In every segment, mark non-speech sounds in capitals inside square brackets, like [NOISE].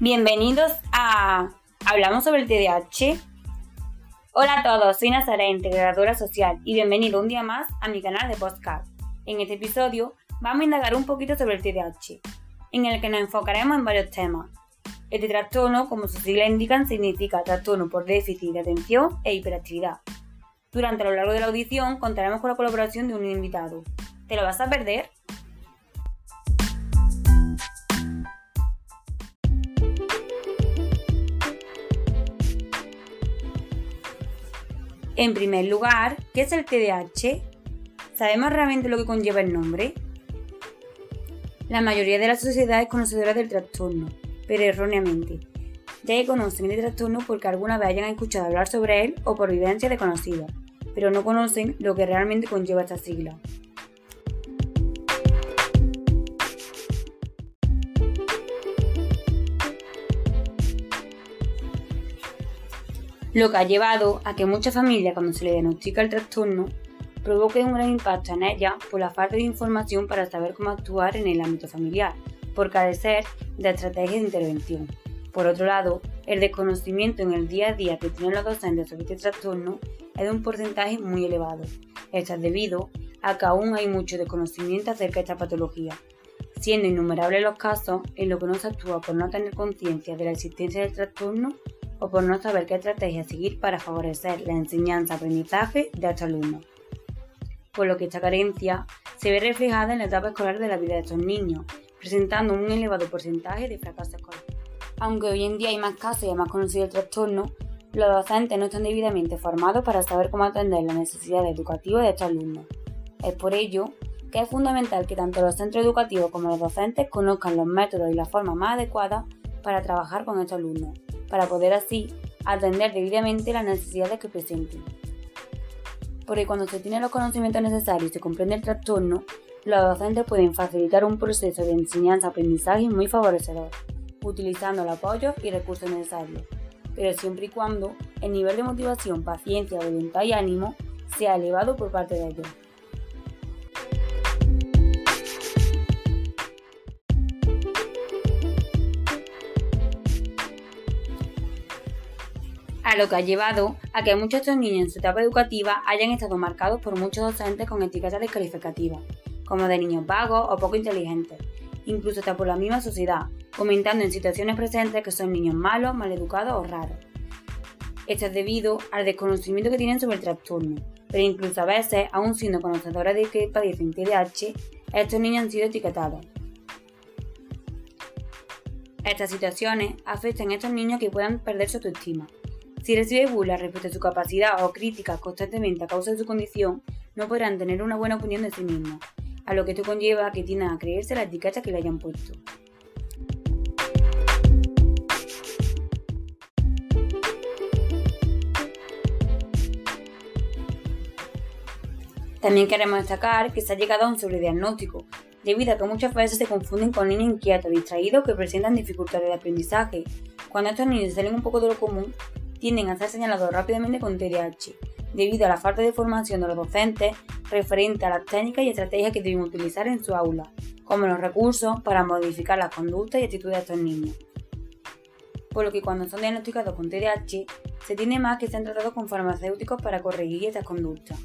Bienvenidos a Hablamos sobre el TDAH. Hola a todos, soy Nazaré, integradora social, y bienvenido un día más a mi canal de podcast. En este episodio vamos a indagar un poquito sobre el TDAH, en el que nos enfocaremos en varios temas. Este trastorno, como sus siglas indican, significa trastorno por déficit de atención e hiperactividad. Durante a lo largo de la audición contaremos con la colaboración de un invitado. ¿Te lo vas a perder? En primer lugar, ¿qué es el TDAH? ¿Sabemos realmente lo que conlleva el nombre? La mayoría de la sociedad es conocedora del trastorno, pero erróneamente, ya que conocen este trastorno porque alguna vez hayan escuchado hablar sobre él o por vivencia de conocidos, pero no conocen lo que realmente conlleva esta sigla. Lo que ha llevado a que muchas familias cuando se le diagnostica el trastorno provoque un gran impacto en ellas por la falta de información para saber cómo actuar en el ámbito familiar, por carecer de estrategias de intervención. Por otro lado, el desconocimiento en el día a día que tienen los docentes sobre este trastorno es de un porcentaje muy elevado. Esto es debido a que aún hay mucho desconocimiento acerca de esta patología, siendo innumerables los casos en los que no se actúa por no tener conciencia de la existencia del trastorno o por no saber qué estrategia seguir para favorecer la enseñanza-aprendizaje de estos alumnos. Por lo que esta carencia se ve reflejada en la etapa escolar de la vida de estos niños, presentando un elevado porcentaje de fracaso escolar. Aunque hoy en día hay más casos y más conocido el trastorno, los docentes no están debidamente formados para saber cómo atender las necesidades educativas de estos alumnos. Es por ello que es fundamental que tanto los centros educativos como los docentes conozcan los métodos y la forma más adecuada para trabajar con estos alumnos, para poder así atender debidamente las necesidades que presenten. Porque cuando se tienen los conocimientos necesarios y se comprende el trastorno, los docentes pueden facilitar un proceso de enseñanza-aprendizaje muy favorecedor, utilizando el apoyo y recursos necesarios, pero siempre y cuando el nivel de motivación, paciencia, voluntad y ánimo sea elevado por parte de ellos. Lo que ha llevado a que muchos de estos niños en su etapa educativa hayan estado marcados por muchos docentes con etiquetas descalificativas, como de niños vagos o poco inteligentes, incluso hasta por la misma sociedad, comentando en situaciones presentes que son niños malos, maleducados o raros. Esto es debido al desconocimiento que tienen sobre el trastorno, pero incluso a veces, aún siendo conocedores de que padecen TDAH, estos niños han sido etiquetados. Estas situaciones afectan a estos niños que puedan perder su autoestima, si recibe burlas respecto a su capacidad o críticas constantemente a causa de su condición, no podrán tener una buena opinión de sí mismos, a lo que esto conlleva que tiendan a creerse la etiqueta que le hayan puesto. También queremos destacar que se ha llegado a un sobrediagnóstico, debido a que muchas veces se confunden con niños inquietos, distraídos que presentan dificultades de aprendizaje. Cuando estos niños salen un poco de lo común, tienden a ser señalados rápidamente con TDAH, debido a la falta de formación de los docentes referente a las técnicas y estrategias que deben utilizar en su aula, como los recursos para modificar las conductas y actitudes de estos niños. Por lo que cuando son diagnosticados con TDAH, se tiene más que sean tratados con farmacéuticos para corregir estas conductas,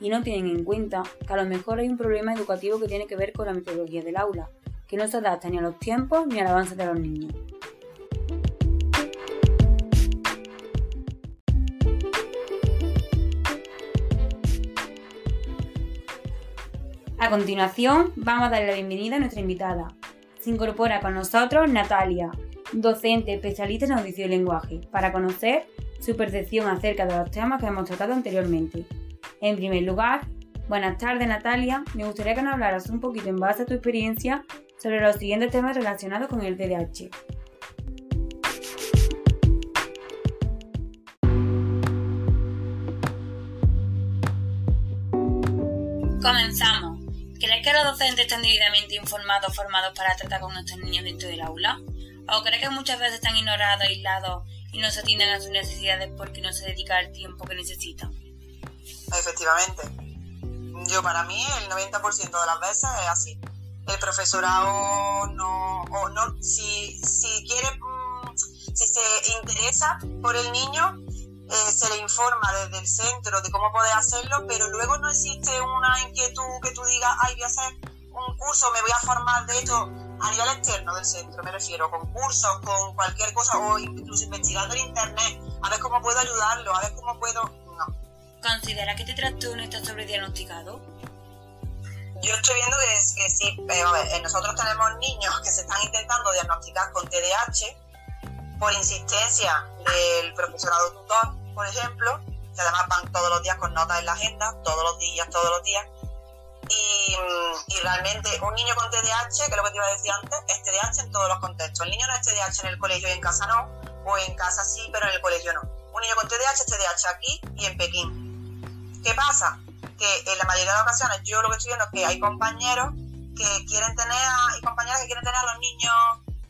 y no tienen en cuenta que a lo mejor hay un problema educativo que tiene que ver con la metodología del aula, que no se adapta ni a los tiempos ni al avance de los niños. A continuación, vamos a darle la bienvenida a nuestra invitada. Se incorpora con nosotros Natalia, docente especialista en audición y lenguaje, para conocer su percepción acerca de los temas que hemos tratado anteriormente. En primer lugar, buenas tardes Natalia, me gustaría que nos hablaras un poquito en base a tu experiencia sobre los siguientes temas relacionados con el TDAH. Comenzamos. ¿Crees que los docentes están debidamente informados, formados para tratar con estos niños dentro del aula? ¿O crees que muchas veces están ignorados, aislados y no se atienden a sus necesidades porque no se dedica el tiempo que necesitan? Efectivamente. Yo para mí el 90% de las veces es así. El profesorado no, o no si, si quiere si se interesa por el niño, eh, se le informa desde el centro de cómo poder hacerlo, pero luego no existe una inquietud que tú digas, ay, voy a hacer un curso, me voy a formar de esto a nivel externo del centro, me refiero, con cursos, con cualquier cosa, o incluso investigando en internet, a ver cómo puedo ayudarlo, a ver cómo puedo... No. ¿Considera que este trastorno está sobrediagnosticado? Yo estoy viendo que, que sí, pero eh, nosotros tenemos niños que se están intentando diagnosticar con TDAH por insistencia del profesorado tutor, por ejemplo, que además van todos los días con notas en la agenda, todos los días, todos los días. Y, realmente un niño con TDAH, que es lo que te iba a decir antes, es TDAH en todos los contextos. El niño no es TDAH en el colegio y en casa no, o en casa sí, pero en el colegio no. Un niño con TDAH es TDAH aquí y en Pekín. ¿Qué pasa? Que en la mayoría de las ocasiones yo lo que estoy viendo es que hay compañeros que quieren tener, y compañeras que quieren tener a los niños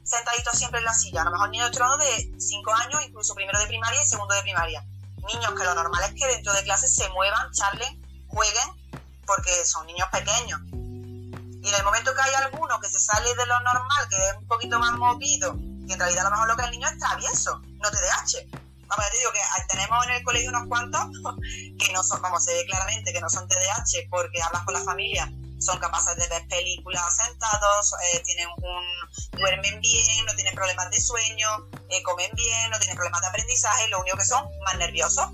sentaditos siempre en la silla. A lo mejor niños de 5 años, incluso primero de primaria y segundo de primaria. Niños que lo normal es que dentro de clases se muevan, charlen, jueguen, porque son niños pequeños. Y en el momento que hay alguno que se sale de lo normal, que es un poquito más movido, que en realidad a lo mejor lo que el niño es travieso, no TDAH. Vamos, ya te digo que tenemos en el colegio unos cuantos [LAUGHS] que no son, como se ve claramente, que no son TDAH porque hablas con la familia son capaces de ver películas sentados, eh, tienen un, duermen bien, no tienen problemas de sueño, eh, comen bien, no tienen problemas de aprendizaje, lo único que son más nerviosos.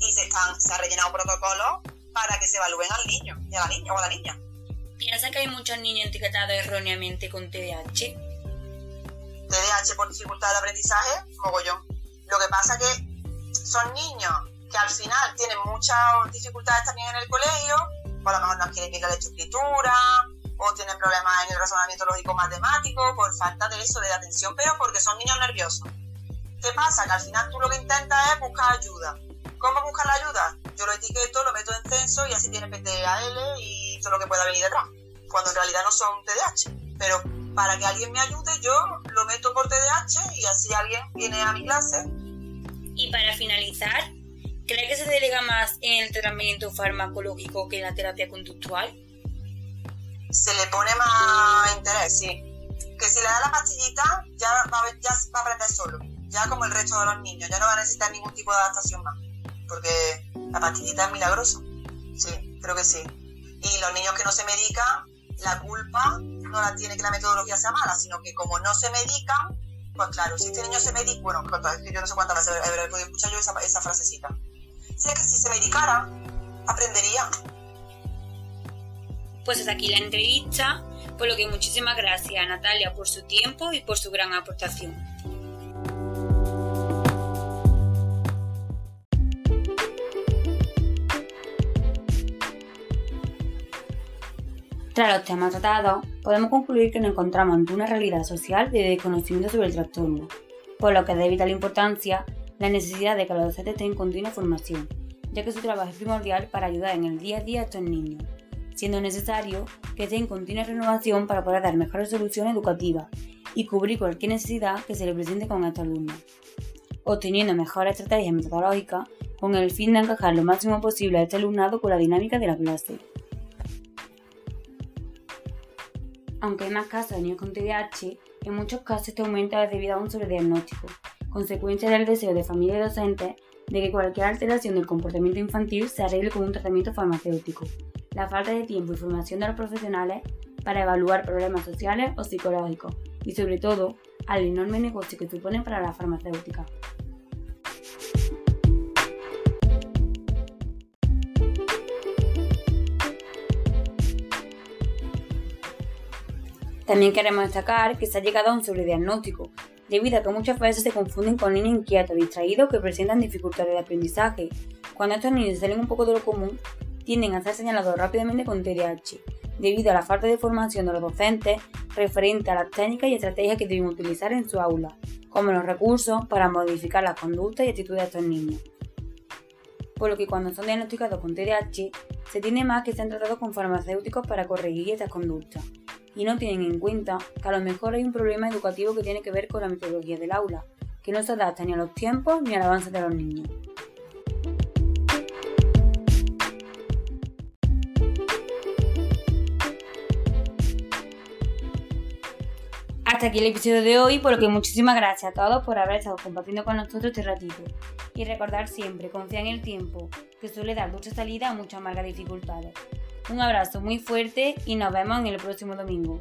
Y se, están, se ha rellenado un protocolo para que se evalúen al niño y a la niña o a la niña. ¿Piensa que hay muchos niños etiquetados erróneamente con TDAH? TDAH por dificultad de aprendizaje, mogollón. Lo que pasa que son niños que al final tienen muchas dificultades también en el colegio, por lo mejor no quieren bien la escritura o tienen problemas en el razonamiento lógico matemático por falta de eso, de atención, pero porque son niños nerviosos. ¿Qué pasa? Que al final tú lo que intentas es buscar ayuda. ¿Cómo buscar la ayuda? Yo lo etiqueto, lo meto en censo y así tiene PTAL y todo lo que pueda venir detrás. Cuando en realidad no son TDAH. Pero para que alguien me ayude, yo lo meto por TDAH y así alguien viene a mi clase. Y para finalizar, ¿Cree que se delega más en el tratamiento farmacológico que en la terapia conductual? Se le pone más interés, sí. Que si le da la pastillita, ya va, ya va a aprender solo. Ya como el resto de los niños. Ya no va a necesitar ningún tipo de adaptación más. Porque la pastillita es milagroso. Sí, creo que sí. Y los niños que no se medican, la culpa no la tiene que la metodología sea mala, sino que como no se medican, pues claro, si este niño se medica, bueno, yo no sé cuántas veces he podido escuchar yo esa frasecita sé que si se medicara, aprendería. Pues hasta aquí la entrevista, por lo que muchísimas gracias a Natalia por su tiempo y por su gran aportación. Tras los temas tratados, podemos concluir que nos encontramos ante una realidad social de desconocimiento sobre el trastorno, por lo que de vital importancia la necesidad de que los docentes estén en continua formación, ya que su trabajo es primordial para ayudar en el día a día a estos niños, siendo necesario que estén en continua renovación para poder dar mejores soluciones educativas y cubrir cualquier necesidad que se le presente con estos alumnos, obteniendo mejores estrategias metodológicas con el fin de encajar lo máximo posible a este alumnado con la dinámica de la clase. Aunque hay más casos de niños con TDAH, en muchos casos este aumenta debido a un sobrediagnóstico, consecuencia del deseo de familia y docentes de que cualquier alteración del comportamiento infantil se arregle con un tratamiento farmacéutico, la falta de tiempo y formación de los profesionales para evaluar problemas sociales o psicológicos y sobre todo al enorme negocio que suponen para la farmacéutica. También queremos destacar que se ha llegado a un sobrediagnóstico, debido a que muchas veces se confunden con niños inquietos, distraídos que presentan dificultades de aprendizaje. Cuando estos niños salen un poco de lo común, tienden a ser señalados rápidamente con TDAH, debido a la falta de formación de los docentes referente a las técnicas y estrategias que deben utilizar en su aula, como los recursos para modificar las conductas y actitudes de estos niños. Por lo que cuando son diagnosticados con TDAH, se tiene más que sean tratados con farmacéuticos para corregir estas conductas, y no tienen en cuenta que a lo mejor hay un problema educativo que tiene que ver con la metodología del aula, que no se adapta ni a los tiempos ni al avance de los niños. Hasta aquí el episodio de hoy, por lo que muchísimas gracias a todos por haber estado compartiendo con nosotros este ratito. Y recordar siempre, confía en el tiempo, que suele dar mucha salida a muchas amargas dificultades. Un abrazo muy fuerte y nos vemos en el próximo domingo.